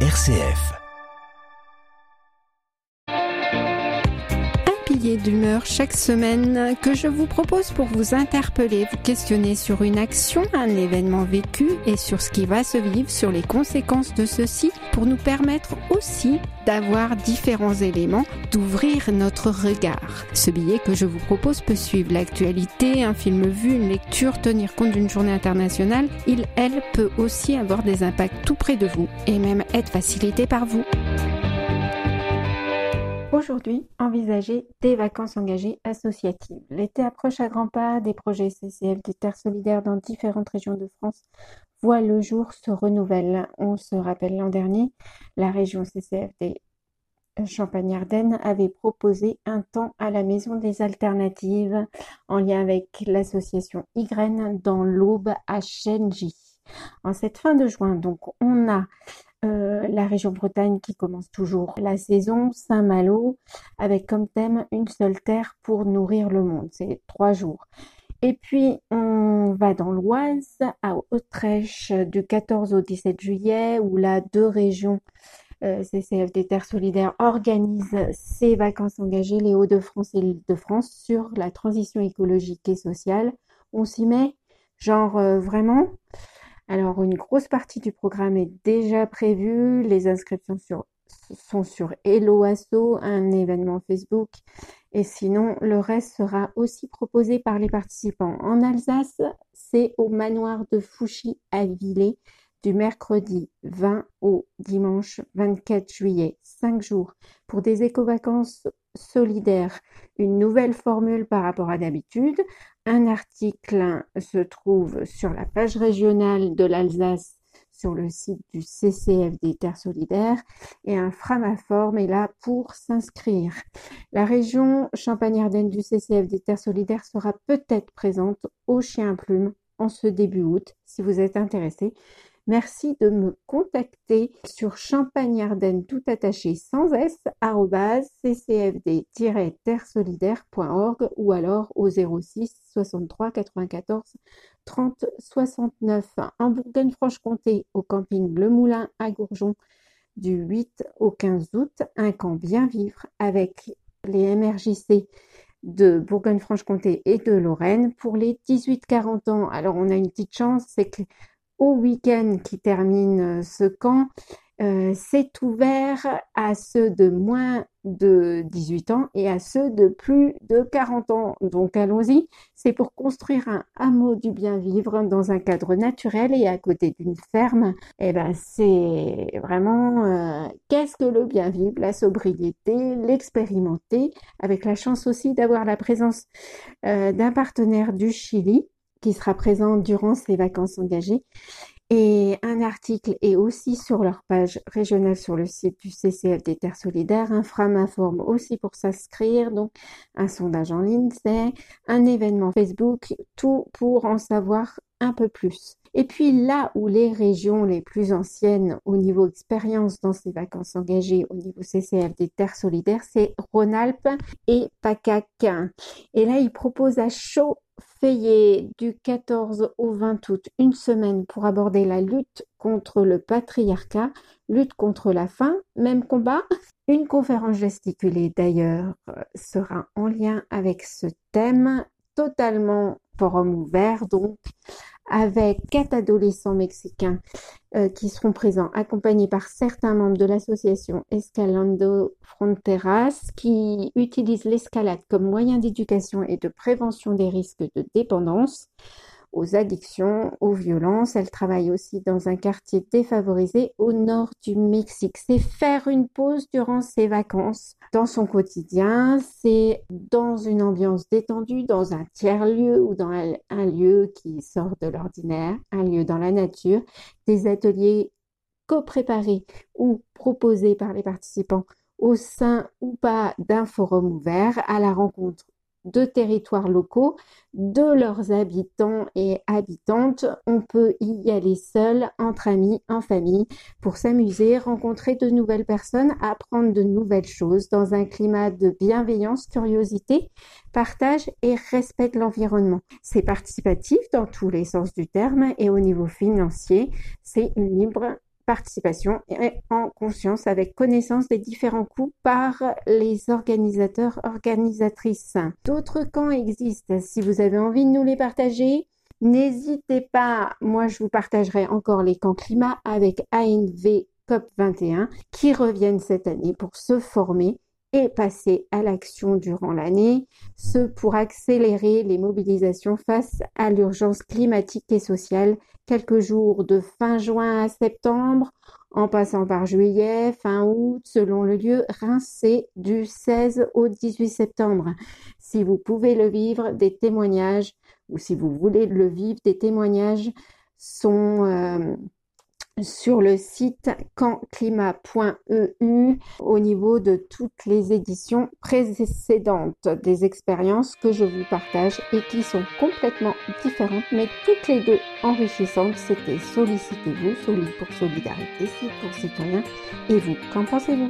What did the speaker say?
RCF. Pilier d'humeur chaque semaine que je vous propose pour vous interpeller, vous questionner sur une action, un événement vécu et sur ce qui va se vivre, sur les conséquences de ceci, pour nous permettre aussi d'avoir différents éléments, d'ouvrir notre regard. Ce billet que je vous propose peut suivre l'actualité, un film vu, une lecture, tenir compte d'une journée internationale. Il, elle, peut aussi avoir des impacts tout près de vous et même être facilité par vous. Aujourd'hui, envisager des vacances engagées associatives. L'été approche à grands pas, des projets CCF des terres solidaires dans différentes régions de France voient le jour se renouvelle. On se rappelle l'an dernier, la région CCF des Champagne-Ardenne avait proposé un temps à la Maison des Alternatives en lien avec l'association Ygraine dans l'Aube à Chengy. En cette fin de juin, donc, on a euh, la région Bretagne qui commence toujours la saison, Saint-Malo, avec comme thème une seule terre pour nourrir le monde. C'est trois jours. Et puis, on va dans l'Oise, à Autrèche, du 14 au 17 juillet, où là, deux régions euh, CCF des Terres Solidaires organise ses vacances engagées, les Hauts-de-France et l'Île-de-France, sur la transition écologique et sociale. On s'y met, genre euh, vraiment. Alors, une grosse partie du programme est déjà prévue. Les inscriptions sont sur Hello Asso, un événement Facebook. Et sinon, le reste sera aussi proposé par les participants. En Alsace, c'est au manoir de Fouchy à Villers du mercredi 20 au dimanche 24 juillet, 5 jours, pour des éco-vacances solidaires. Une nouvelle formule par rapport à d'habitude. Un article se trouve sur la page régionale de l'Alsace sur le site du CCF des Terres Solidaires et un framaforme est là pour s'inscrire. La région Champagne-Ardenne du CCF des Terres Solidaires sera peut-être présente au Chien Plume en ce début août si vous êtes intéressé. Merci de me contacter sur champagne-ardenne tout attaché sans s ccfd-terresolidaire.org ou alors au 06 63 94 30 69 en Bourgogne-Franche-Comté au camping Le Moulin à Gourjon du 8 au 15 août un camp bien vivre avec les MRJC de Bourgogne-Franche-Comté et de Lorraine pour les 18-40 ans. Alors on a une petite chance, c'est que au week-end qui termine euh, ce camp, euh, c'est ouvert à ceux de moins de 18 ans et à ceux de plus de 40 ans. Donc allons-y, c'est pour construire un hameau du bien vivre dans un cadre naturel et à côté d'une ferme. Et eh ben c'est vraiment euh, qu'est-ce que le bien vivre, la sobriété, l'expérimenter, avec la chance aussi d'avoir la présence d'un partenaire du Chili qui sera présent durant ces vacances engagées. Et un article est aussi sur leur page régionale sur le site du CCF des Terres Solidaires, un framaforme aussi pour s'inscrire, donc un sondage en ligne, c'est un événement Facebook, tout pour en savoir un peu plus. Et puis là où les régions les plus anciennes au niveau expérience dans ces vacances engagées au niveau CCF des Terres Solidaires, c'est Rhône-Alpes et PACAC. Et là, ils proposent à chaud Fayet du 14 au 20 août, une semaine pour aborder la lutte contre le patriarcat, lutte contre la faim, même combat. Une conférence gesticulée d'ailleurs sera en lien avec ce thème, totalement forum ouvert donc, avec quatre adolescents mexicains euh, qui seront présents, accompagnés par certains membres de l'association Escalando Fronteras, qui utilisent l'escalade comme moyen d'éducation et de prévention des risques de dépendance aux addictions, aux violences. Elle travaille aussi dans un quartier défavorisé au nord du Mexique. C'est faire une pause durant ses vacances dans son quotidien. C'est dans une ambiance détendue, dans un tiers-lieu ou dans un lieu qui sort de l'ordinaire, un lieu dans la nature. Des ateliers co-préparés ou proposés par les participants au sein ou pas d'un forum ouvert à la rencontre de territoires locaux, de leurs habitants et habitantes. On peut y aller seul, entre amis, en famille, pour s'amuser, rencontrer de nouvelles personnes, apprendre de nouvelles choses dans un climat de bienveillance, curiosité, partage et respect de l'environnement. C'est participatif dans tous les sens du terme et au niveau financier, c'est libre participation et en conscience avec connaissance des différents coûts par les organisateurs organisatrices. D'autres camps existent. Si vous avez envie de nous les partager, n'hésitez pas. Moi, je vous partagerai encore les camps climat avec ANV COP21 qui reviennent cette année pour se former et passer à l'action durant l'année, ce pour accélérer les mobilisations face à l'urgence climatique et sociale, quelques jours de fin juin à septembre, en passant par juillet, fin août, selon le lieu, rincé du 16 au 18 septembre. Si vous pouvez le vivre, des témoignages, ou si vous voulez le vivre, des témoignages sont... Euh, sur le site canclimat.eu au niveau de toutes les éditions précédentes des expériences que je vous partage et qui sont complètement différentes mais toutes les deux enrichissantes. C'était Sollicitez-vous, Solide pour Solidarité, Site pour Citoyens. Et vous, qu'en pensez-vous?